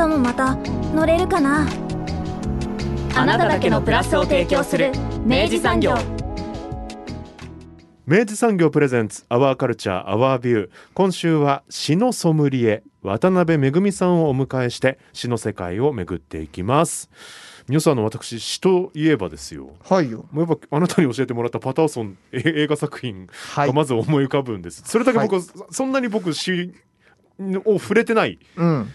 明日もまた乗れるかな？あなただけのプラスを提供する明治産業。明治産業プレゼンツアワーカルチャーアワービュー。今週は詩のソムリエ渡辺めさんをお迎えして詩の世界を巡っていきます。皆さんの私詩といえばですよ。はいよ。もうやっぱあなたに教えてもらったパターソンえ映画作品はい。がまず思い浮かぶんです、それだけ僕、はそんなに僕詩を触れてないうん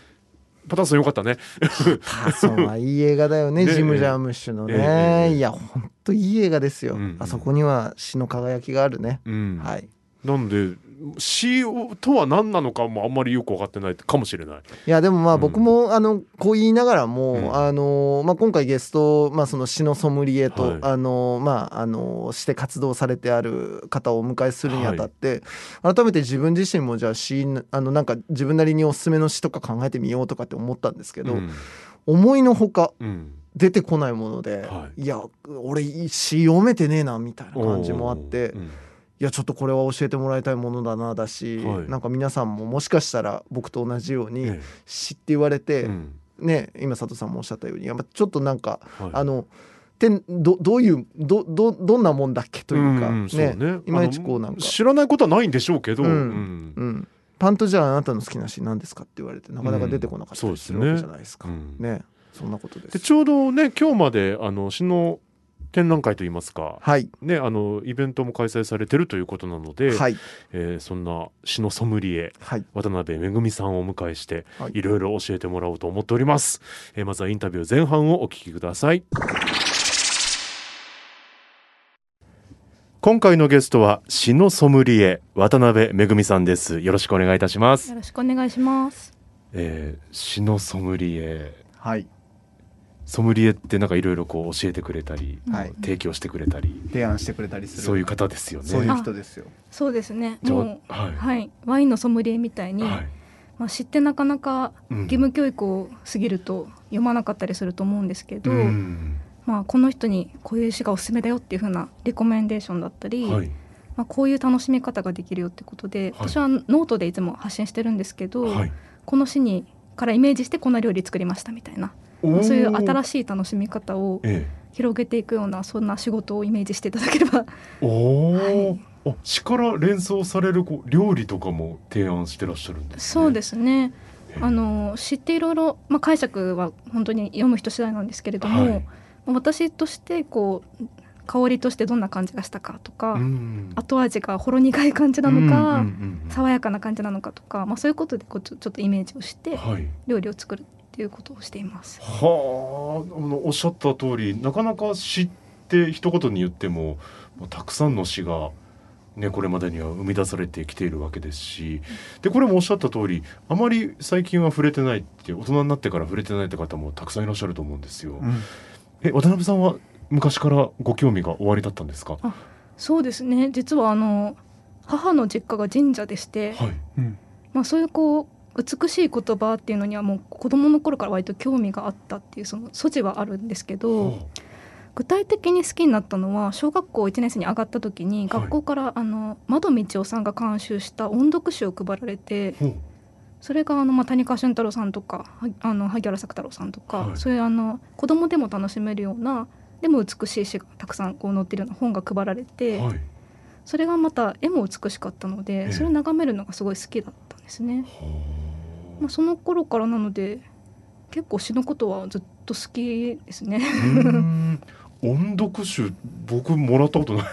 パターソンよかったね。パーソンはいい映画だよね ねジム・ジャームッシュのね。えいやほんといい映画ですよ。うんうん。あそこには詩の輝きがあるね。うん、はい。なんで詩とは何なのかもあんまりよく分かってないかもしれない。いやでもまうん。あ僕もあのこう言いながらも、うん。あのまあ、今回ゲスト、まあ、その詩のソムリエと、はい。あのまああのして活動されてある方をお迎えするにあたって、改めて自分自身もじゃあ詩あのなんか自分なりにおすすめの詩とか考えてみようとかって思ったんですけど、うん。思いのほかうん。出てこないもので、、はい。や俺詩読めてねえなみたいな感じもあって。うんいやちょっとこれは教えてもらいたいものだなだし、はい。なんか皆さんももしかしたら僕と同じようにえ詩って言われえて、うん。ね今佐藤さんもおっしゃったようにやっぱちょっとなんか、はい。あのてどどういうどどどんなもんだっけというか、んんそうね。ねいまいちこうなんか。知らないことはないんでしょうけど、うん。うん。うん、パンとじゃああなたの好きな詩何ですかって言われてなかなか出てこなかったりするわけじゃないですか。うん。ね。そんなことで。ですちょうどね今日まであの詩の展覧会といいますか、はい。ね、あのイベントも開催されてるということなので、はい。えーそんな詩のソムリエはい。渡辺めぐみさんをお迎えして、はい。いろいろ教えてもらおうと思っております、えーまずはインタビュー前半をお聞きください。今回のゲストは詩のソムリエ渡辺めぐみさんです。よろしくお願いいたします。よろしくお願いします。えー詩のソムリエ。はいソムリエってなんかいろいろこう教えてくれたり、はい。提供してくれたり提案してくれたりする。そういう方ですよね。そういう人ですよ。そうですね。もうはい。はい。ワインのソムリエみたいに、はい。まあ、知ってなかなかうん。義務教育を過ぎると読まなかったりすると思うんですけど、うん。まあ、この人にこういう詩がおすすめだよっていう風なレコメンデーションだったり、はい。まあ、こういう楽しみ方ができるよってことで、私はノートでいつも発信してるんですけど、はい。この詩にからイメージしてこんな料理作りましたみたいなそういう新しい楽しみ方をえ広げていくようなそんな仕事をイメージしていただければ。え、おお、はい。あ詩から連想されるこう料理とかも提案してらっしゃるんです、ね、そうですね。ええ。あの詩っていろいろ、まあ、解釈は本当に読む人次第なんですけれども、はい。私としてこう香りとしてどんな感じがしたかとか、うん。後味がほろ苦い感じなのか、うんうんうんうん爽やかな感じなのかとか、まあ、そういうことでこうちょっとイメージをしてはい。料理を作るっていうことをしています。はああのおっしゃった通りなかなか詩って一言に言ってももうたくさんの詩がね、これまでには生み出されてきているわけですしでこれもおっしゃった通りあまり最近は触れてないって大人になってから触れてないって方もたくさんいらっしゃると思うんですよ。うん。え渡辺さんは昔からご興味がおありだったんですか？そうですね。実はあの母の実家が神社でして、はい。まあ、そういうこう美しい言葉っていうのにはもう子供の頃から割と興味があったっていうその素地はあるんですけど、は具体的に好きになったのは小学校1年生に上がった時に学校からあの窓道夫さんが監修した音読誌を配られてそれがあの、まあ、谷川俊太郎さんとかはあの萩原作太郎さんとか、はい。そういうあの子供でも楽しめるようなでも美しい詩がたくさんこう載ってるような本が配られて、はい。それがまた絵も美しかったのえでえそれを眺めるのがすごい好きだったんですね。まあ、その頃からなので結構詩のことはずっと好きですね。音読集僕もらったことない。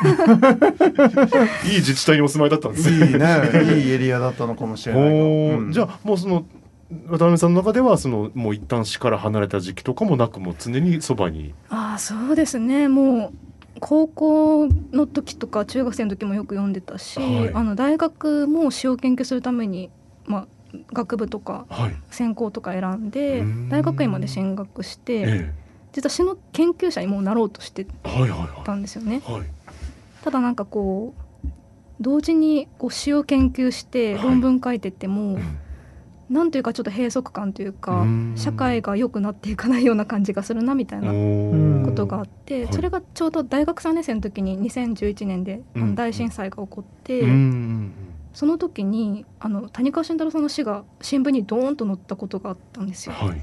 いい自治体にお住まいだったんです。いいね。いいエリアだったのかもしれないう。ん。じゃあもうその渡辺さんの中ではそのもう一旦死から離れた時期とかもなくもう常にそばに。ああそうですね。もう高校の時とか中学生の時もよく読んでたし、はい。あの大学も詩を研究するために、まあ、学部とかはい。専攻とか選んでうん。大学院まで進学してえ実は詩の研究者にもうなろうとしてえはいはいはたんですよね。いはい。ただなんかこう同時にこう詩を研究してはい。論文書いてっても、うん。なんというかちょっと閉塞感というかうん。社会が良くなっていかないような感じがするなみたいなおことがあって、はい。それがちょうど大学3年生の時に2011年で、大震災が起こって、うん。うんその時にあの谷川俊太郎さんの詩が新聞にドーンと載ったことがあったんですよ。はい。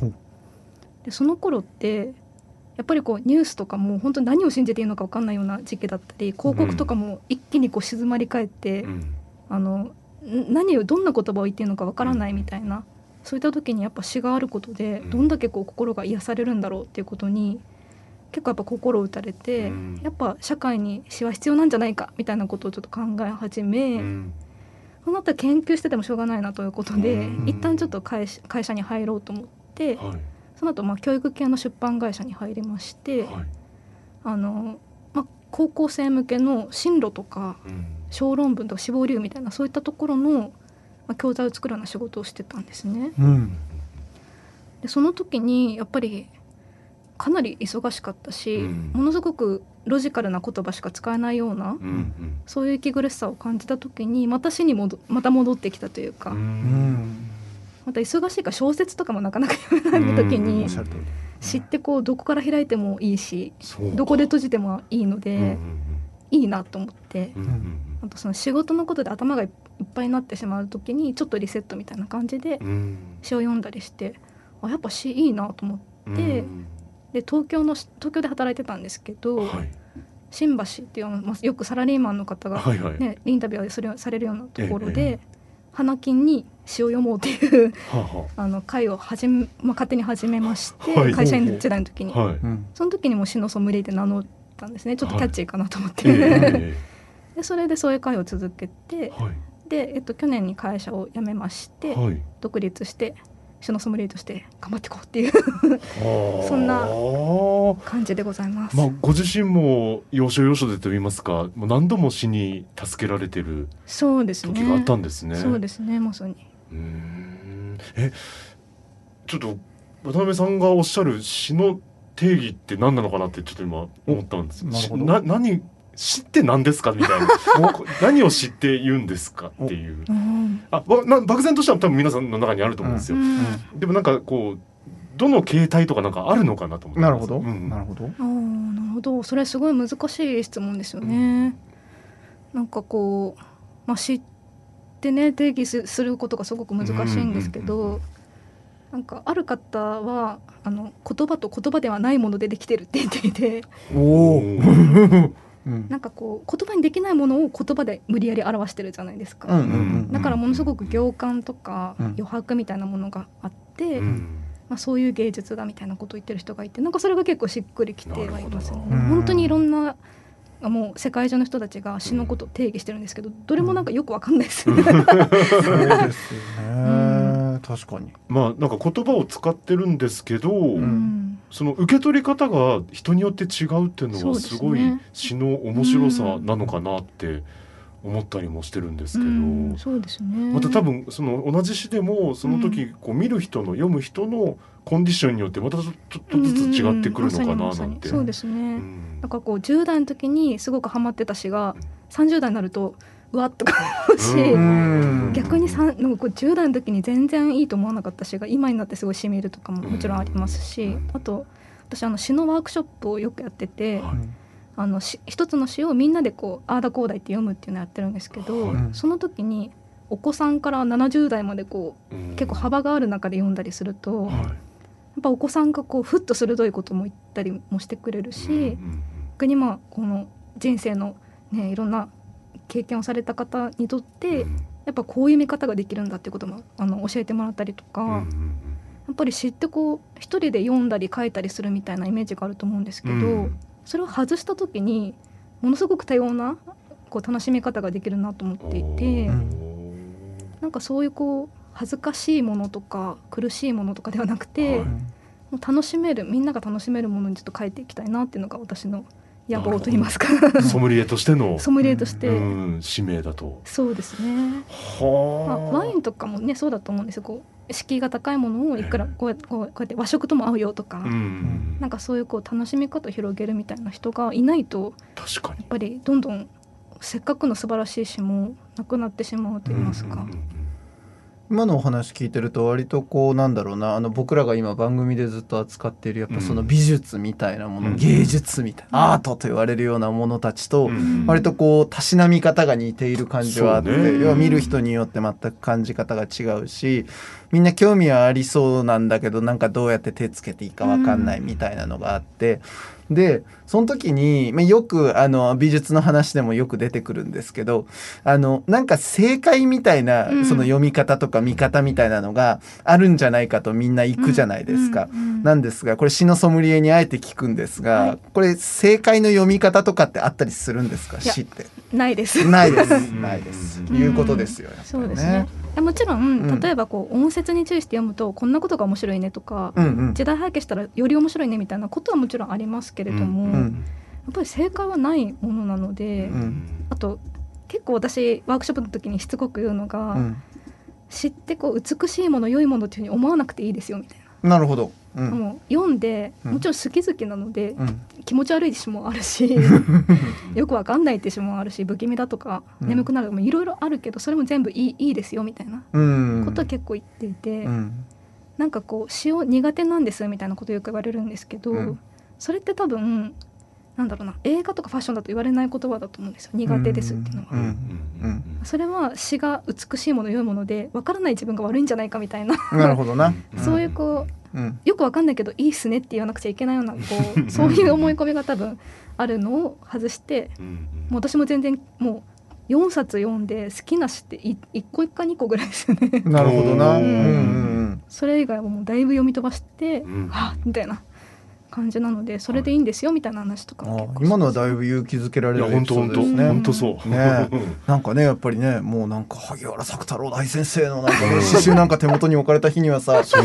でその頃ってやっぱりこうニュースとかも本当に何を信じていいのか分かんないような時期だったり広告とかも一気にこう静まり返って、うん。あのん何をどんな言葉を言っているのか分からないみたいな、そういった時にやっぱ詩があることでうん。どんだけこう心が癒されるんだろうっていうことに結構やっぱ心を打たれて、うん。やっぱ社会に詩は必要なんじゃないかみたいなことをちょっと考え始め、うんそうなったら研究しててもしょうがないなということで、うん。一旦ちょっと会社会社に入ろうと思って、はい。その後まあ教育系の出版会社に入りまして、はい。あのまあ、高校生向けの進路とかうん。小論文とか死亡理由みたいなそういったところの、まあ、教材を作るような仕事をしてたんですね。うん。でその時にやっぱりかなり忙しかったし、うん。ものすごくロジカルな言葉しか使えないような、うんうん。そういう息苦しさを感じた時にまた死に戻また戻ってきたというか、ううん。んまた忙しいから小説とかもなかなか読めない時うん。に知ってこうどこから開いてもいいしどこで閉じてもいいので、うんうんいいなと思ってうんうんあとその仕事のことで頭がいっぱいになってしまう時にちょっとリセットみたいな感じで詩を読んだりしてあやっぱ詩いいなと思ってでうん東京の東京で働いてたんですけど、はい。新橋っていうあのまあよくサラリーマンの方が、はいはい。ねインタビューするされるようなところえで、花金に詩を読もうっていうあの会を始め、まあ、勝手に始めまして、はい。会社員時代の時に、その時にも詩のソムリエで名乗ったんですね。ちょっとキャッチーかなと思って、えでそれでそういう会を続けてえはい。で、えっと、去年に会社を辞めまして、はい。独立して詩のソムリエとして頑張っていこうっていう。そそんなま感じでございます。あご自身も要所要所でと言いますかもう何度も死に助けられてるそうですね。時があったんですね。そうですね。まさに。うーん。えちょっと渡辺さんがおっしゃる詩の定義って何なのかなってちょっと今思ったんです。おなるほど。な何詩って何ですかみたいな。お何を知って言うんですかっていう。うんあばな漠然としては多分皆さんの中にあると思うんですよ、でもなんかこうどの形態とかなんかあるのかなと思ってなるほど、うん。なるほど。あーなるほど。それすごい難しい質問ですよね。なんかこう、まあ、知ってね定義すすることがすごく難しいんですけうんうんうんどなんかある方はあの言葉と言葉ではないものでできてるって言っていて。おお、うん。なんかこう言葉にできないものを言葉で無理やり表してるじゃないですか。うんうんうんだからものすごく行間とかうん。余白みたいなものがあって、うん。まあ、そういう芸術だみたいなことを言ってる人がいてなんかそれが結構しっくりきてはいますよね。本当にいろんなあもう世界中の人たちが詩のことを定義してるんですけどどれもなんかよくわかんないです。よね。そうですよね、確かに。まあなんか言葉を使ってるんですけど、うん。その受け取り方が人によって違うっていうのはすごい詩の面白さなのかなって思ったりもしてるんですけど、うん。そうですね。また多分その同じ詩でもその時こう見る人の読む人のコンディションによってまたちょっとずつ違ってくるのかななんて。そうですね。うん。なんかこう10代の時にすごくハマってた詩が30代になるとうわっとかし、うん。逆になんかこう10代の時に全然いいと思わなかった詩が今になってすごいしみるとかももちろんありますし、うん。あと私あの詩のワークショップをよくやってて、はい。あのし一つの詩をみんなでこうああだこうだいって読むっていうのをやってるんですけど、はい。その時にお子さんから70代までこううん。結構幅がある中で読んだりすると、やっはいぱお子さんがこうふっと鋭いことも言ったりもしてくれるし、うんうん。逆にまあこの人生のねいろんな経験をされた方にとって、うん。やっぱこういう見方ができるんだっていうこともあの教えてもらったりとか、やっぱり詩ってこう一人で読んだり書いたりするみたいなイメージがあると思うんですけど、うん。それを外した時にものすごく多様なこう楽しみ方ができるなと思っていて、なんかそういうこう恥ずかしいものとか苦しいものとかではなくて、はい。もう楽しめるみんなが楽しめるものにちょっと変えていきたいなっていうのが私の野望と言いますかソムリエとしての ソムリエとして、うん使命だと。そうですね、まあ、はあ。ワインとかもねそうだと思うんですよこう敷居が高いものをいくらこうやってこうこうやって和食とも合うよとか、うん。なんかそういうこう楽しみ方を広げるみたいな人がいないと確かにやっ。ぱりどんどんせっかくの素晴らしい詩もなくなってしまうと言いますか、うんうんうん今のお話聞いてると割とこうなんだろうなあの僕らが今番組でずっと扱っているやっぱその美術みたいなもの、うん。芸術みたいな、アートと言われるようなものたちと、うん。割とこうたしなみ方が似ている感じはあって、要は見る人によって全く感じ方が違うしみんな興味はありそうなんだけどなんかどうやって手つけていいか分かんないみたいなのがあって、でその時に、まあ、よくあの美術の話でもよく出てくるんですけどあのなんか正解みたいな、うん。その読み方とか見方みたいなのがあるんじゃないかとみんな行くじゃないですか。なんですがこれ詩のソムリエにあえて聞くんですが、はい。これ正解の読み方とかってあったりするんですか？詩って。ないです。ないです。うん。ないです、うんいうことですよ、やっぱりそうですね。もちろん、うん。例えばこう音節に注意して読むとこんなことが面白いねとか、うんうん。時代背景したらより面白いねみたいなことはもちろんありますけれども、やっうん。ぱり正解はないものなので、うんあと結構私ワークショップの時にしつこく言うのが、うん。知ってこう美しいもの良いものっていうふうに思わなくていいですよみたいな。るほど、うな、んもう読んでうん。もちろん好き好きなので、うん。気持ち悪い詩もあるし よくわかんないって詩もあるし不気味だとか、うん。眠くなるとかもいろいろあるけどそれも全部いいいいですよみたいなうん。ことは結構言っていて、うん。なんかこう詩を苦手なんですみたいなことよく言われるんですけど、うん。それって多分なんだろうな映画とかファッションだと言われない言葉だと思うんですよ。苦手ですっていうのは。うんうんそれは詩が美しいもの良いもので分からない自分が悪いんじゃないかみたいな、なるほどな、う んそういうこううんよくわかんないけどいいっすねって言わなくちゃいけないようなこう そういう思い込みが多分あるのを外してうんうん。もう私も全然もう4冊読んで好きな詩ってい1個1か2個ぐらいですよね。なるほどな、ううんん。うんそれ以外はもうだいぶ読み飛ばして、うん。はあみたいな感じなのでそれでいいんですよみたいな話とか今のはだいぶ勇気づけられる本当本当。本当そう。ね。なんかねやっぱりねもうなんか萩原作太郎大先生のなんか詩集なんか手元に置かれた日にはさそう。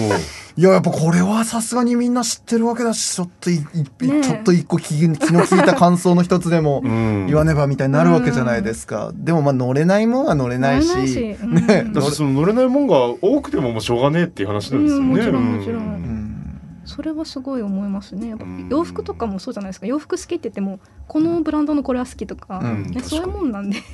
いややっぱこれはさすがにみんな知ってるわけだしちょっといいねえ。ちょっと一個気気の利いた感想の一つでもうん。言わねばみたいになるわけじゃないですか、でもまあ乗れないもんは乗れないし。乗れないしうん。ねだからその乗れないもんが多くてももうしょうがねえっていう話なんですよね。うんもちろんもちろん。うんそれはすごい思いますね。やっぱうん。洋服とかもそうじゃないですか。洋服好きって言ってもこのブランドのこれは好きとか、うん。ね、そういうもんなんで。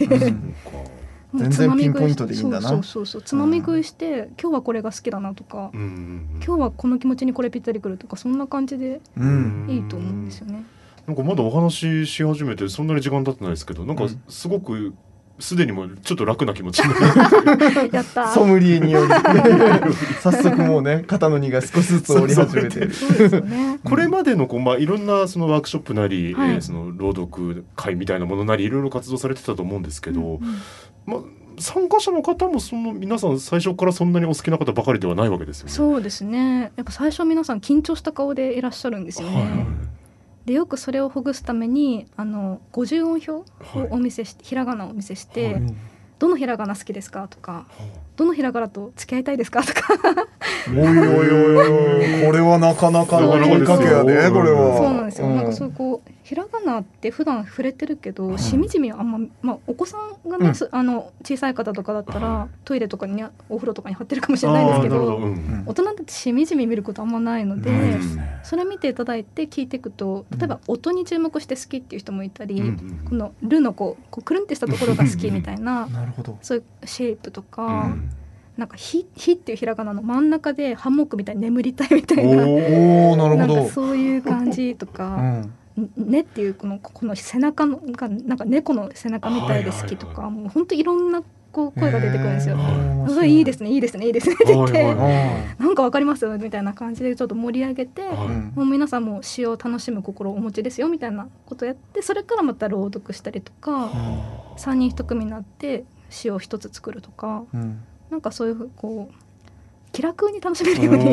全然つまみ食ピンポイントでいいんだな。そうそうそうつまみ食いして、今日はこれが好きだなとか、うんうんうん。今日はこの気持ちにこれぴったりくるとかそんな感じでうん。いいと思うんですよね。なんかまだお話しし始めてそんなに時間経ってないですけどなんかうん。すごくすでにもうちょっと楽な気持ち やった。ーソムリエにより。早速もうね肩の荷が少しずつ折り始めて。これまでのこう、まあ、いろんなそのワークショップなり、はい。えーその朗読会みたいなものなりいろいろ活動されてたと思うんですけど、うんうん。まあ、参加者の方もその皆さん最初からそんなにお好きな方ばかりではないわけですよね。そうですね。やっぱ最初は皆さん緊張した顔でいらっしゃるんですよね。はいはいでよくそれをほぐすためにあの50音表をお見せして、ひらがなをお見せして、はい。どのひらがな好きですかとかどのひらがなと付き合いたいですかとか。おいおいおいおいこれはなかなかの問いかけやでこれは。そうなんですよ、うなんかそうこうひらがなって普段触れてるけど、しみじみはあんま、まあ、お子さんがね、うん。すあの小さい方とかだったら、はトイレとかにねお風呂とかに貼ってるかもしれないですけどうんうん。大人ってしみじみ見ることあんまないので、ないですねそれ見ていただいて聞いていくと例えば音に注目して好きっていう人もいたり、うんうんこの「ル」のこうこうくるんってしたところが好きみたいな なるほど。そういうシェイプとか、うん。なんか「ひ」ひっていうひらがなの真ん中でハンモックみたいに眠りたいみたいな。おおなるほど。なんかそういう感じとうかん「ね」っていうこのこの背中のがなんか猫の背中みたいで好きとか、はいもう本当いろんなこう声が出てくるんですよ。すごいいいですねいいですねいいですねって言って、なんかわかります？みたいな感じでちょっと盛り上げて、もう皆さんも詩を楽しむ心をお持ちですよみたいなことをやってそれからまた朗読したりとか3人1組になって詩を一つ作るとかうん。なんかそういうこう気楽に楽しめるように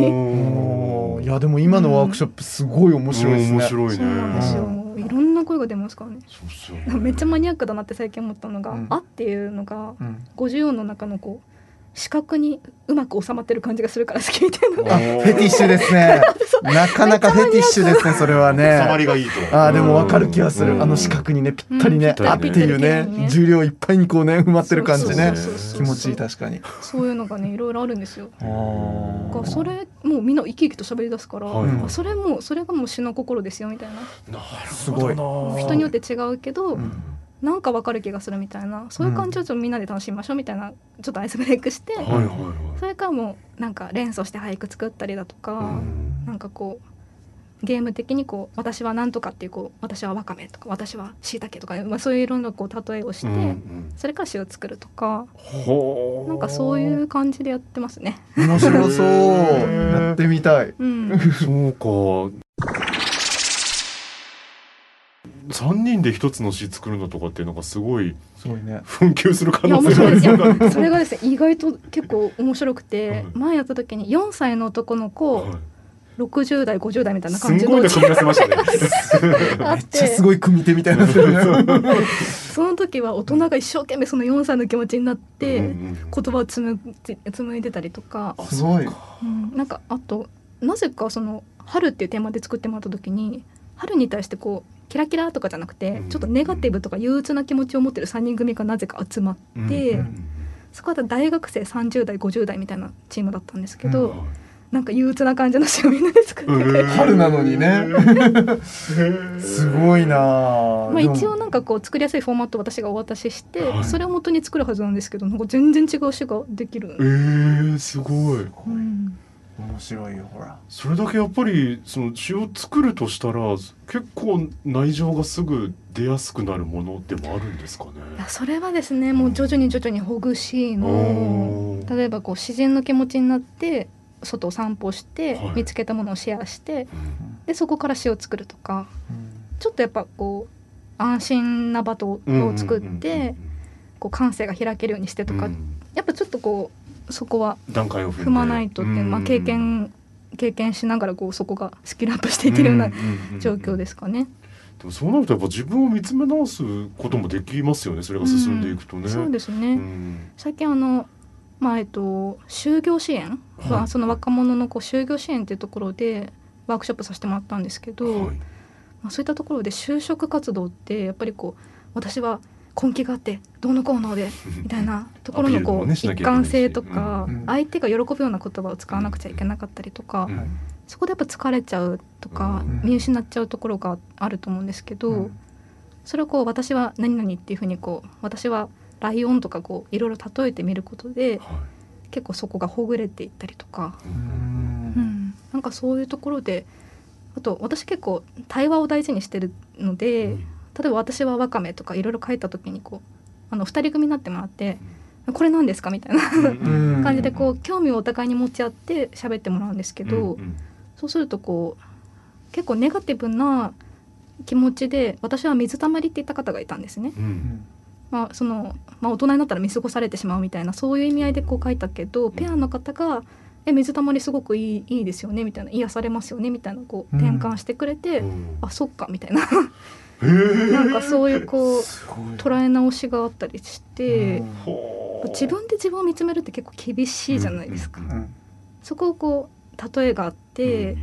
いやでも今のワークショップすごい面白いですね。面白いね。そうなんですよ。うん。もういろんな声が出ますからね。そうっすよね。めっちゃマニアックだなって最近思ったのが「うん。あ」っていうのがうん。50音の中のこう視覚にうまく収まってる感じがするから好きみたいなあフェティッシュですね。なかなかフェティッシュですねそれはね。収まりがいいとあーでもわかる気がすうん。るあの四角にねぴったりね、うんあっていうね。重量いっぱいにこうね埋まってる感じね。気持ちいい確かに。そういうのがねいろいろあるんですよ。あそれもうみんな生き生きと喋り出すから、それもそれがもう詩の心ですよみたいな。なるすごい。ほどな人によって違うけど、うんなんかわかる気がするみたいな。そういう感じをちょっとみんなで楽しみましょうみたいなちょっとアイスブレイクして、はいはいはい。それからもうなんか連想して俳句作ったりだとか、うん。なんかこうゲーム的にこう私はなんとかっていうこう私はわかめとか私はしいたけとか、まあ、そういういろんなこう例えをして、うんうん。それから詩を作るとかほうなんかそういう感じでやってますね。面白そう。やってみたい。うん、そうか三人で一つの詩作るのとかっていうのがすごいすごいね。紛糾する可いや能性がある面白い。ですよ。それがですね意外と結構面白くて、はい。前やった時に4歳の男の子、はい。60代50代みたいなす感じのんごいね組み合わせましたね。あっめっちゃてすごい組み手みたいにな。その時は大人が一生懸命その4歳の気持ちになって、言葉を紡ぎ紡いでたりとか、すごい。うん、なんかあとなぜかその春っていうテーマで作ってもらった時に春に対してこうキラキラとかじゃなくて、うん。ちょっとネガティブとか憂鬱な気持ちを持ってる3人組がなぜか集まって、うん。うんそこは大学生30代50代みたいなチームだったんですけど、うん。なんか憂鬱な感じの詩をみんなで作ってくれて、春なのにね。すごいな。あまあ、一応なんかこう作りやすいフォーマットを私がお渡しして、はい。それを元に作るはずなんですけどなんか全然違う詩ができる。え。ー、すごい。うん面白いよほら。それだけやっぱりその詩を作るとしたら結構内情がすぐ出やすくなるものでもあるんですかね？いやそれはですねもう徐々に徐々にほぐしいの例えばこう自然の気持ちになって外を散歩して、はい。見つけたものをシェアしてうん。でそこから詩を作るとかうん。ちょっとやっぱこう安心な場とを作ってこう感性が開けるようにしてとか、うん。やっぱちょっとこうそこは段階を踏まないとって、まあ、経験経験しながらこうそこがスキルアップしていけるような状況ですかね。でもそうなるとやっぱ自分を見つめ直すこともできますよねそれが進んでいくとね。そうですね、うん。最近あのまあえっと就業支援は、はいその若者のこう就業支援っていうところでワークショップさせてもらったんですけど、はい。まあ、そういったところで就職活動ってやっぱりこう私は根気があってどうのこうのでみたいなところのこう一貫性とかうん。相手が喜ぶような言葉を使わなくちゃいけなかったりとかうん。そこでやっぱ疲れちゃうとかうん。見失っちゃうところがあると思うんですけど、うん。それをこう私は何々っていうふうにこう私はライオンとかこういろいろ例えてみることでは結構そこがほぐれていったりとか、いうん。うん、なんかそういうところであと私結構対話を大事にしてるので、うん例えば私はワカメとかいろいろ書いた時にこうあの2人組になってもらって「これ何ですか?」みたいなうん。感じでこう興味をお互いに持ち合って喋ってもらうんですけど、そうするとこう結構ネガティブな気持ちで私は水たまりって言った方がいたんですね。うん。まあそのまあ、大人になったら見過ごされてしまうみたいなそういう意味合いでこう書いたけどペアの方が「え水たまりすごくいいいいですよね」みたいな「癒されますよね」みたいなこううん。転換してくれて「うん。あそっか」みたいななんかそういうこう捉え直しがあったりして自分で自分を見つめるって結構厳しいじゃないですか。そこをこう例えがあって、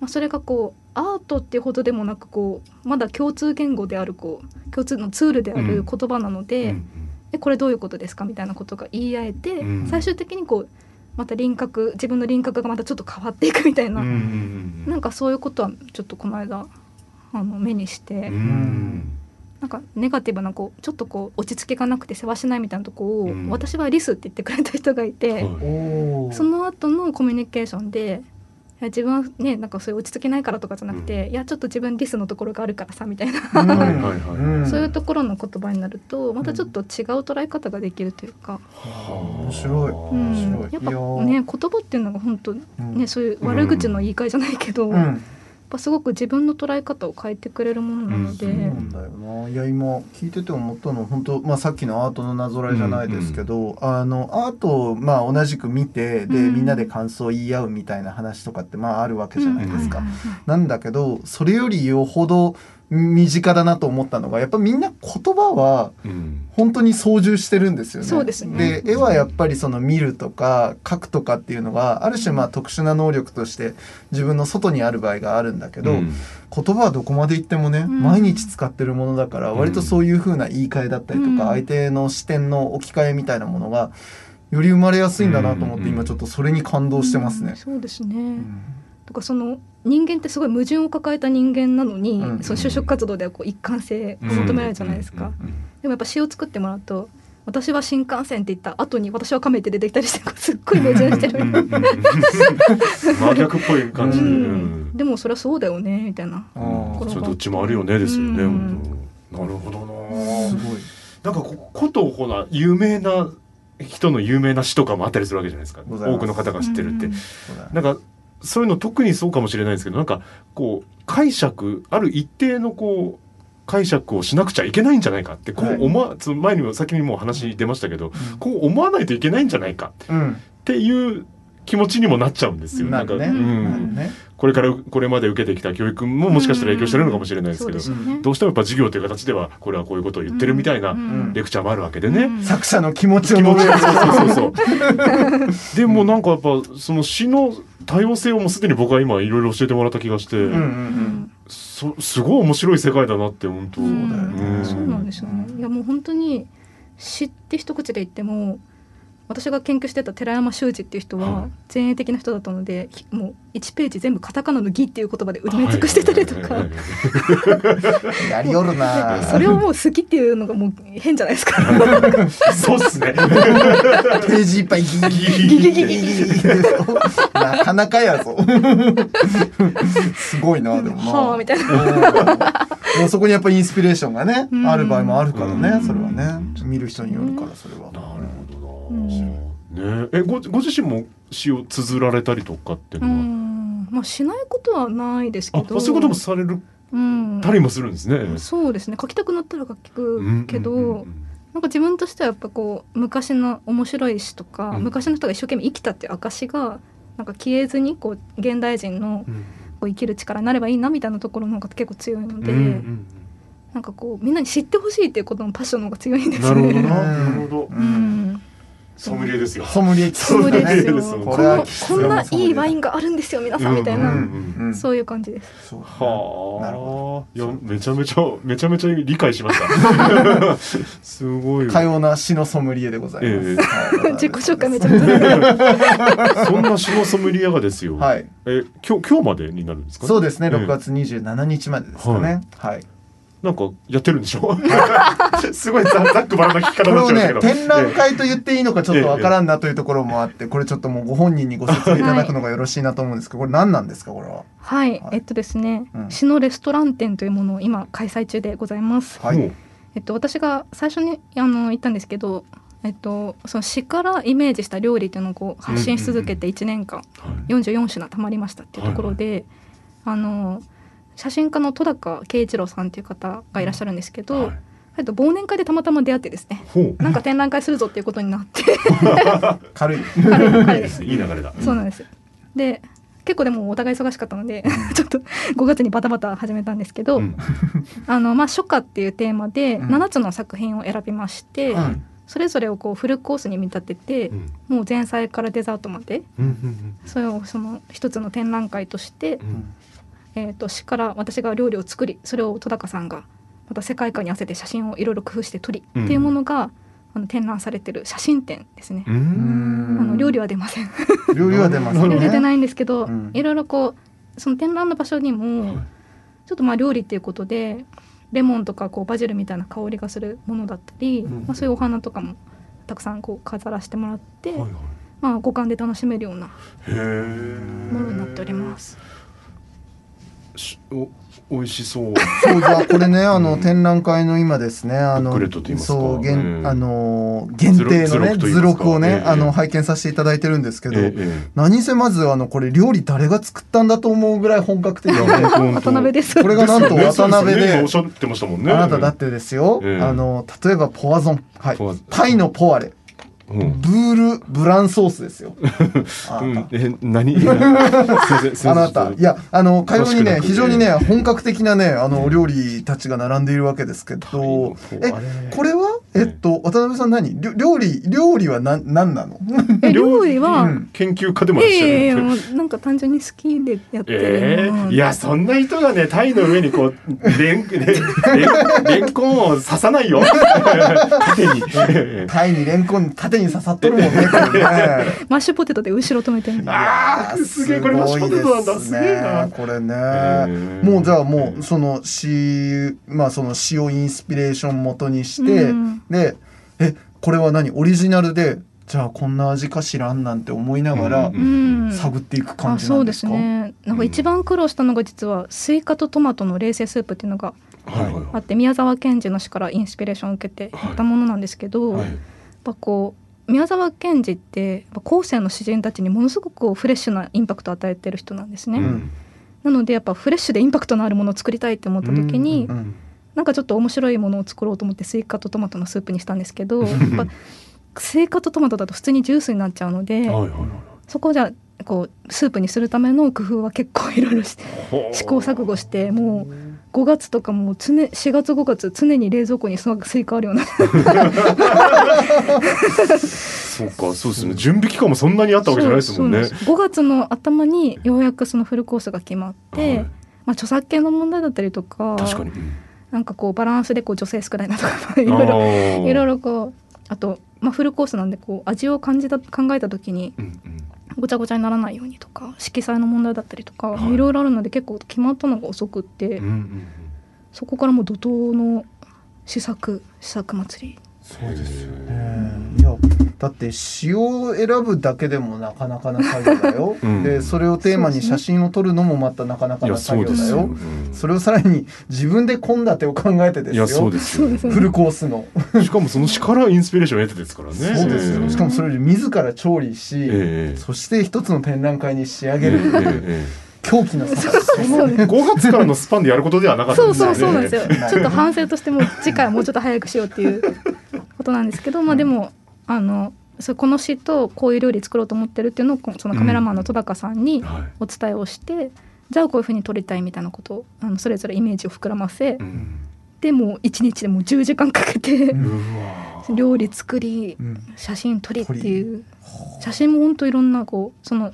まあ、それがこうアートっていうほどでもなくこうまだ共通言語であるこう共通のツールである言葉なので、うん。えこれどういうことですかみたいなことが言い合えて、うん。最終的にこうまた輪郭自分の輪郭がまたちょっと変わっていくみたいな、うなんかそういうことはちょっとこの間あの目にして、うん。なんかネガティブなこうちょっとこう落ち着きがなくて世話しないみたいなとこを、うん。私はリスって言ってくれた人がいて。その後のコミュニケーションでいや自分はねなんかそういう落ち着きないからとかじゃなくて、いやちょっと自分リスのところがあるからさみたいな、う んはいはいはい。う んそういうところの言葉になるとまたちょっと違う捉え方ができるというか、面白い。うん。面白い。やっぱいやー。ね言葉っていうのが本当うん。ねそういう悪口の言い換えじゃないけど、うんぱすごく自分の捉え方を変えてくれるものなので、そうなんだよな。いや今聞いてて思ったのは本当まあさっきのアートのなぞらえじゃないですけど、あのアートをまあ同じく見てで、うん。みんなで感想を言い合うみたいな話とかってまああるわけじゃないですか。うん。はいはいはい。なんだけどそれよりよほど身近だなと思ったのがやっぱみんな言葉はうん。本当に操縦してるんですよね。そうですね。で絵はやっぱりその見るとか書くとかっていうのがある種まあ特殊な能力として自分の外にある場合があるんだけど、うん。言葉はどこまで言ってもね、ん。毎日使ってるものだから割とそういう風な言い換えだったりとか、うん。相手の視点の置き換えみたいなものがより生まれやすいんだなと思ってうん。今ちょっとそれに感動してますね。そうですね、かその人間ってすごい矛盾を抱えた人間なのに、うん。その就職活動ではこう一貫性を求められるじゃないですか、うん。うん。でもやっぱ詩を作ってもらうと私は新幹線って言った後に私は亀って出てきたりしてすっごい矛盾してる。みたいな、真逆っぽい感じで、ううん。んでもそれはそうだよねみたいな。それどっちもあるよねですよね、うん。なるほどな。すごい。なんかこことほら有名な人の有名な詩とかもあったりするわけじゃないですか。多くの方が知ってるって、うん。なんかそういうの特にそうかもしれないですけどなんかこう解釈ある一定のこう解釈をしなくちゃいけないんじゃないかってこはいう思わ、その前にも先にもう話出ましたけど、うんこう思わないといけないんじゃないかうん。っていう気持ちにもなっちゃうんですよ。な。んかうなん。これからこれまで受けてきた教育ももしかしたら影響してるのかもしれないですけど、そうですよねどうしてもやっぱ授業という形ではこれはこういうことを言ってるみたいなうんレクチャーもあるわけでね。うん作者の気持ちを気持ち。そうそうそう。でもなんかやっぱその詩の多様性をもうすでに僕は今いろいろ教えてもらった気がして、うんうんう。うんんそすごい面白い世界だなって本当。うんだよねそうなんですよねいやもう本当に詩って一口で言っても私が研究してた寺山修司っていう人は前衛的な人だったので、はい、もう1ページ全部カタカナの「ギ」っていう言葉で埋め尽くしてたりとか。やりよるな。それをもう好きっていうのがもう変じゃないですか。そうっすね。ページいっぱいギギギギギギなかなかやぞ。すごいなでもまあ、はあ、みたいな。もうそこにやっぱインスピレーションがギある場合もあるからねそれはね。見る人によるからそれは。なるほどうんな。ねえごご自身も詩を綴られたりとかっていううのは、ん、まあしないことはないですけあど。そういうこともされるうん。たりもするんですね。そうですね。書きたくなったら書うんくけど、うんうんうんなんか自分としてはやっぱこう昔の面白い詩とか、うん昔の人が一生懸命生きたっていう証がなんか消えずにこう現代人のうんこう生きる力になればいいなみたいなところの方が結構強いので、うんうんなんかこうみんなに知ってほしいっていうことのパッションの方が強いんですなるほどね。な。なるほど。ううんん。ソムリエですよ。ソムリエそうですよ。こんないいワインがあるんですよ皆さんみたいな、そういう感じです。そうはあ。なるほいやめちゃめちゃめちゃめちゃ理解しました。すごい。かような詩のソムリエでございます。自己紹介めちゃめちゃ。そんな詩のソムリエがですよ。はい。え今日今日までになるんですか。そうですねええ6月27日までですかね。はい。なんかやってるんでしょ？すごいざざっくばらんな聞き方これをになっちゃうんですけど。ね展覧会と言っていいのかちょっとわからんなというところもあってこれちょっともうご本人にご説明いただくのがよろしいなと思うんですけどこれ何なんですかこれは？はい、えっとですね、うん詩のレストラン展というものを今開催中でございます。はい。えっと私が最初にあの言ったんですけど、えっとその詩からイメージした料理っていうのをこう発信し続けて1年間はい44品たまりましたっていうところで、あの写真家の戸高圭一郎さんっていう方がいらっしゃるんですけど、はい。えっと忘年会でたまたま出会ってですね。なんか展覧会するぞっていうことになって。軽い。彼彼ですいい流れだ。そうなんです。で結構でもお互い忙しかったので ちょっと5月にバタバタ始めたんですけど、うん。あのまあ初夏っていうテーマでうん。7つの作品を選びまして、うん。それぞれをこうフルコースに見立てて、うん。もう前菜からデザートまでそれをその一つの展覧会として、うんえー、と詩から私が料理を作りそれを戸高さんがまた世界観に合わせて写真をいろいろ工夫して撮り、うんっていうものがあの展覧されてる写真展ですね。あの料理は出ません。料理は出ますね。料理出ないんですけど、うんいろいろこうその展覧の場所にも、はいちょっとまあ料理っていうことでレモンとかこうバジルみたいな香りがするものだったり、うんまあ、そういうお花とかもたくさんこう飾らせてもらって、はいはい。まあ、五感で楽しめるような。ものになっております。しお美味しそう。そうじゃあこれねあのうん。展覧会の今ですねあのブックレットと言いますか。そう限うん。あの限定のね図録をねええあの拝見させていただいてるんですけどええ何せまずあのこれ料理誰が作ったんだと思うぐらい本格的ええ。で渡辺です。これがなんと渡辺で。おっしゃってましたもんね。あなただってですよ。ええあの例えばポワゾン。はい。ポワゾン。タイのポワレうん。ブールブランソースですよ。あうなん。たえ何？あなた。いやあの会話にね非常にね本格的なねあのお料理たちが並んでいるわけですけどえこれは？えっと渡辺さん何？料料理料理は何何なの？え料理。は、うん。研究家でもいいらっしゃる。やいやいやもうなんか単純に好きでやってえるものー、いやそんな人がねタイの上にこうレンレンレンレンコンを刺さないよ。縦に。タイにレンコン縦に刺さっとるもんねマッシュポテトで後ろ止めてるあーすげえこれマッシュポテトなんだすげえな。これね、ーもうじゃあもうその詩まあその詩をインスピレーション元にして、うん。でえこれは何？オリジナルでじゃあこんな味かしらんなんて思いながらうんうん探っていく感あそうですじなんですか、ね。なんか一番苦労したのが実はスイカとトマトの冷製スープっていうのがあって宮沢賢治の詩からインスピレーションを受けてやったものなんですけど、はい。やっぱこう宮沢賢治って後世の詩人たちにものすごくフレッシュなインパクトを与えてる人なんですね、うん。なのでやっぱフレッシュでインパクトのあるものを作りたいって思った時に、うんうんなんかちょっと面白いものを作ろうと思ってスイカとトマトのスープにしたんですけどやっぱスイカとトマトだと普通にジュースになっちゃうので、そこをじゃあこうスープにするための工夫は結構いろいろ試行錯誤してもう5月とかもう常4月5月常に冷蔵庫にススイカあるような。そうかそうですね。準備期間もそんなにあったわけじゃないですもんね。そうそうなんです。5月の頭にようやくそのフルコースが決まって、はい。まあ、著作権の問題だったりとか確かに、うん。なんかこうバランスでこう女性少ないなとかいろいろいろいろこうあと、まあ、フルコースなんでこう味を感じた考えた時にうんうんごちゃごちゃにならないようにとか色彩の問題だったりとか、はい。い、ろいろあるので結構決まったのが遅くって、うんうんそこからもう怒涛の試作試作祭り。そうですよねだって詩を選ぶだけでもなかなかな作業だよ、うん。でそれをテーマに写真を撮るのもまたなかなかな作業だよ、ようん。それをさらに自分で献立を考えてですよ。いやそうです。フルコースの。しかもその詩からインスピレーションを得てですからね。そうですよ、ええしかもそれで自ら調理し、ええ。そして一つの展覧会に仕上えげる、ええ狂気の差そうですえ5月からのスパンでやることではなかったそうですよね。そうそうなんですよ。ちょっと反省としても次回はもうちょっと早くしようっていうことなんですけどまあでもあのそうこの詩とこういう料理作ろうと思ってるっていうのをそのカメラマンの戸高さんにはい。お伝えをして、じゃあこういうふうに撮りたいみたいなことをあのそれぞれイメージを膨らませ、うん。でもう1日でもう10時間かけて、料理作りうん。写真撮りっていう写真も本当いろんなこうその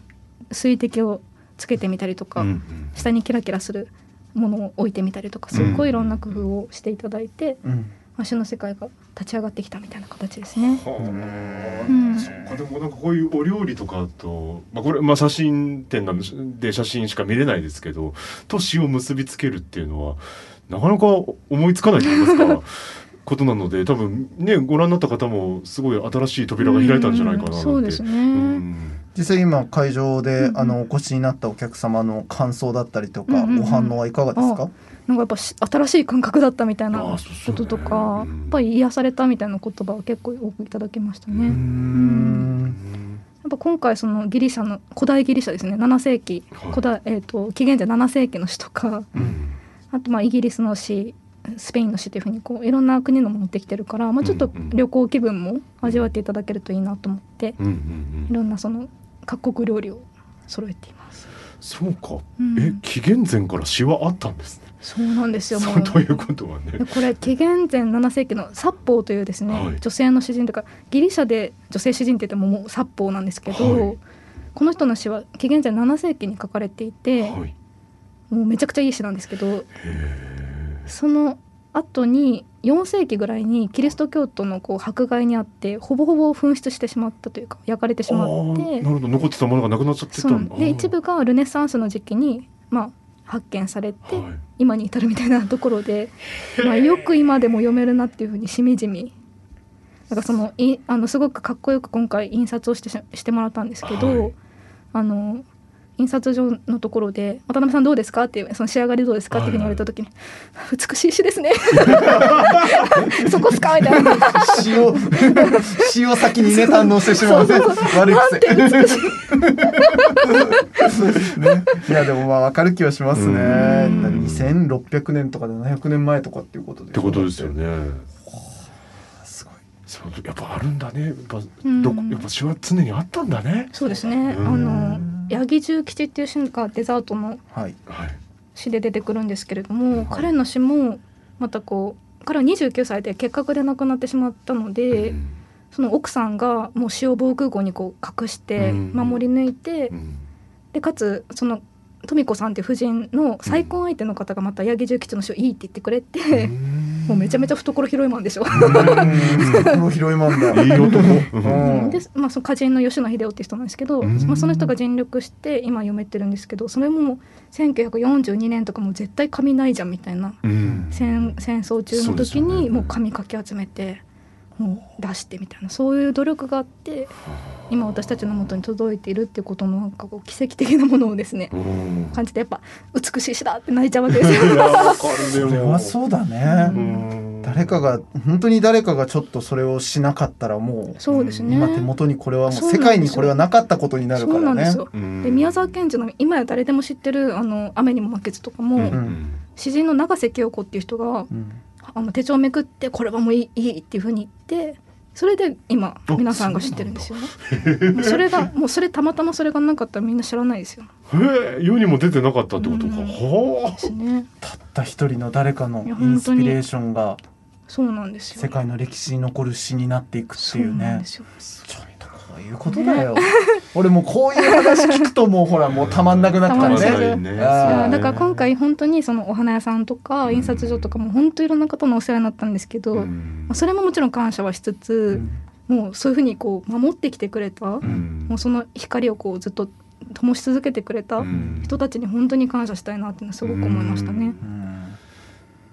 水滴をつけてみたりとか、うんうん。下にキラキラするものを置いてみたりとかすっごいいろんな工夫をしていただいて、うん足の世界が立ち上がってきたみたいな形ですね。はあ。うん。でもなんかこういうお料理とかと、まあ、これ、まあ、写真展なんで写真しか見れないですけどと詩を結びつけるっていうのはなかなか思いつかないと言いますか ことなので多分ねご覧になった方もすごい新しい扉が開いたんじゃないかなな。そうですね。うん。実際今会場で、あのお越しになったお客様の感想だったりとか、うんうんうん。ご反応はいかがですか、なんかやっぱし新しい感覚だったみたいなこととか、うん。やっぱり癒されたみたいな言葉を結構多くいただきましたね。うんん。やっぱ今回そのギリシャの古代ギリシャですね。7世紀、はい。古代えー、と紀元前7世紀の詩とか。うん。あとまあイギリスの詩スペインの詩というふうにこういろんな国のも持ってきてるから、まあ、ちょっと旅行気分も味わっていただけるといいなと思って、うんうんうん。いろんなその各国料理を揃えています。そうか、うん。え紀元前から詩はあったんですね。そうなんですよということはね。で。これ紀元前7世紀のサッポーというですね、はい。女性の詩人というかギリシャで女性詩人って言ってももうサッポーなんですけど、はい。この人の詩は紀元前7世紀に書かれていて、はい。もうめちゃくちゃいい詩なんですけど。その後に4世紀ぐらいにキリスト教徒のこう迫害にあってほぼほぼ紛失してしまったというか焼かれてしまって。なるほど。残ってたものがなくなっちゃってたで一部がルネサンスの時期に、まあ、発見されて、はい。今に至るみたいなところで、まあ、よく今でも読めるなっていうふうにしみじみなんかそのいあのすごくかっこよく今回印刷をしてししてもらったんですけど、はい。あの印刷所のところで「渡辺さんどうですか?」っていうその仕上がりどうですか？っていうふうに言われた時に「美しい詩ですね」そこっすか？みたいな。詩を詩を先にね堪能してしまうね。悪い癖。美しい。ね、いやでもまあ分かる気はしますね。うん。2600年とか700年前とかっていうことでってことですよね。そうやっぱあるんだね。やっぱうん。どこやっぱ詩は常にあったんだね。そうですね。うんあの八木重吉っていう詩がデザートのはい。はい。詩で出てくるんですけれども、はい。彼の詩もまたこう彼は29歳で結核で亡くなってしまったので、うん。その奥さんがもう詩を防空壕にこう隠してうん。守り抜いて、うん。でかつその富子さんっていう夫人の再婚相手の方がまた八木重吉の詩をいいって言ってくれて、もうめちゃめちゃ懐広いマンでしょ。うん。広いもんだいい男。うん。で、まあ、その歌人の吉野秀夫って人なんですけど、うん。まあ、その人が尽力して今読めてるんですけどそれも1942年とかもう絶対紙ないじゃんみたいなうん。戦戦争中の時にもう紙かき集めて出してみたいなそういう努力があって今私たちの元に届いているっていうことのなんかこう奇跡的なものをですねうん。感じてやっぱ美しい詩だって泣いちゃうわけですいよ。やわかるそれはそうだね、うん。誰かが本当に誰かがちょっとそれをしなかったらもうそうですね。今手元にこれはもう世界にこれはなかったことになるそからね。で宮沢賢治の今や誰でも知ってる「あの雨にも負けず」とかも、うん。詩人の永瀬清子っていう人がうんあの手帳をめくってこれはもういいいいっていうふうに言ってそれで今あ皆さんが知ってるんですよね。それがもうそれたまたまそれがなかったらみんな知らないですよ。へえ世にも出てなかったってことかうんはですね。たった一人の誰かのインスピレーションがそうなんですよ。世界の歴史に残る詩になっていくってそういうねなんですよ。ちょっとこういうことだよ、俺もうこういう話聞くともうほらもうたまんなくなったね。ね。だから今回本当にそのお花屋さんとか印刷所とかも本当いろんな方のお世話になったんですけど、まうん。あそれももちろん感謝はしつつ、もうそういうふうにこう守ってきてくれた、うん。もうその光をこうずっと灯し続けてくれたうん。人たちに本当に感謝したいなっていうのはすごく思いましたね。うん。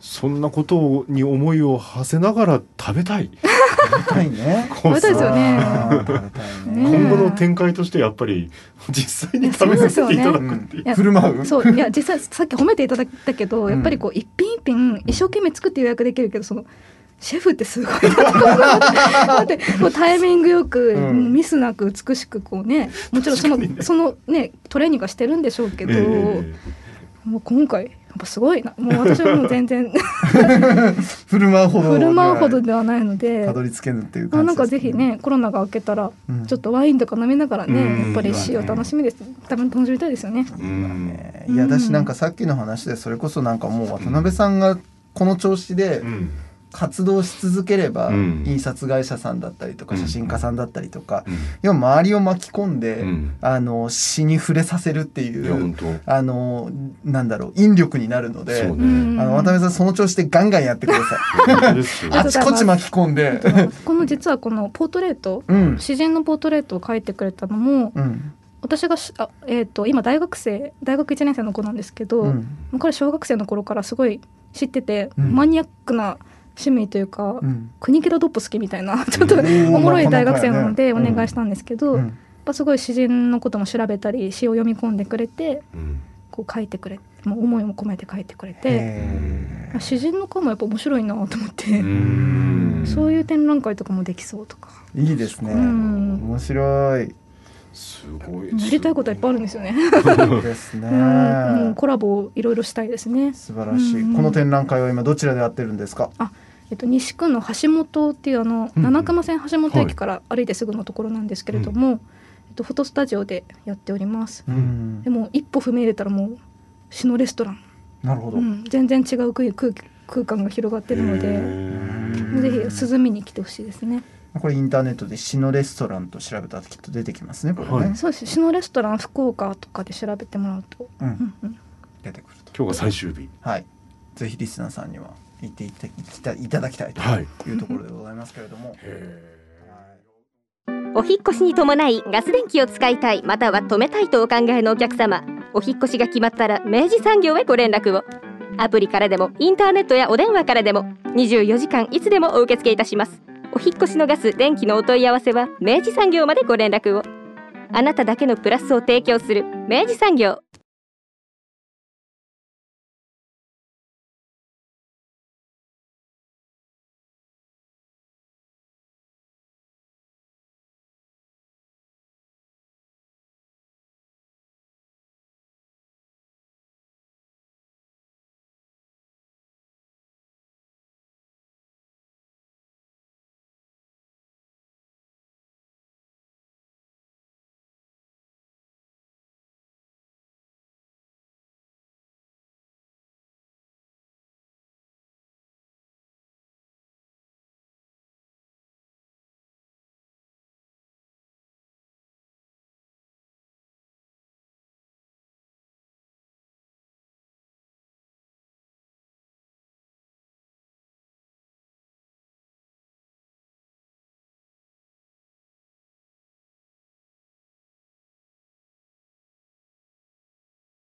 そんなことに思いを馳せながら食べたい 食べたいね。食べたいですよね。今後の展開としてやっぱり実際に食べさせていただくっていう。振る舞う？そういや実際さっき褒めていただいたけど、うん。やっぱりこう一品一品一生懸命作って予約できるけどそのシェフってすごいなと思って。だってこうタイミングよく、うん。ミスなく美しくこうねもちろんその,、そのねトレーニングはしてるんでしょうけど、えもう今回やっぱすごいな。もう私はもう全然。振る舞うほど振る舞うほどではないので。た。どり着けぬっていうまあ、感じなんかぜひねコロナが明けたらうん。ちょっとワインとか飲みながらね、うん。やっぱり詩を楽しみです。多分楽しみたいですよね。えうん。ねいや私なんかさっきの話でそれこそなんかもう渡辺さんがこの調子でうん活動し続ければ、うん。印刷会社さんだったりとかうん。写真家さんだったりとか、うん。要は周りを巻き込んで、うん。あの詩に触れさせるっていう当。あのなんだろう引力になるので、あの渡辺さんその調子でガンガンやってください。あちこち巻き込んで、この実はこのポートレートうん。詩人のポートレートを描いてくれたのもうん。私がしあ、えー、と今大学生大学1年生の子なんですけど、うん。彼小学生の頃からすごい知ってて、うん。マニアックな趣味というか、うん。国木田ドップ好きみたいな ちょっとうん。おもろい大学生なのでお願いしたんですけど、やっうんぱすごい詩人のことも調べたり詩を読み込んでくれてうん。こう書いてくれもう思いも込めて書いてくれて詩人の顔もやっぱ面白いなと思って、うん。そういう展覧会とかもできそうとか。いいですね。うん。面白い。すごい。やりたいことはいっぱいあるんですよね。ですね。うん。コラボをいろいろしたいですね。素晴らしい、うん。この展覧会は今どちらでやってるんですか？えっと、西区の橋本っていうあの、うん七熊線橋本駅から歩いてすぐのところなんですけれども、えっと、フォトスタジオでやっております。うん。でも一歩踏み入れたらもう詩のレストラン、なるほど。うん、全然違う空空空間が広がってるので、へぜひ涼みに来てほしいですね。これインターネットで詩のレストランと調べたらきっと出てきますね。これね、はい。そうです。詩のレストラン福岡とかで調べてもらうと、う、うんんうん、出てくると。今日が最終日。はい。ぜひリスナーさんには行っていたいたいただきたいとはい。いうところでございますけれども。お引っ越しに伴いガス電気を使いたいまたは止めたいとお考えのお客様。お引っ越しが決まったら明治産業へご連絡を。アプリからでもインターネットやお電話からでも24時間いつでもお受け付けいたします。お引っ越しのガス電気のお問い合わせは明治産業までご連絡を。あなただけのプラスを提供する明治産業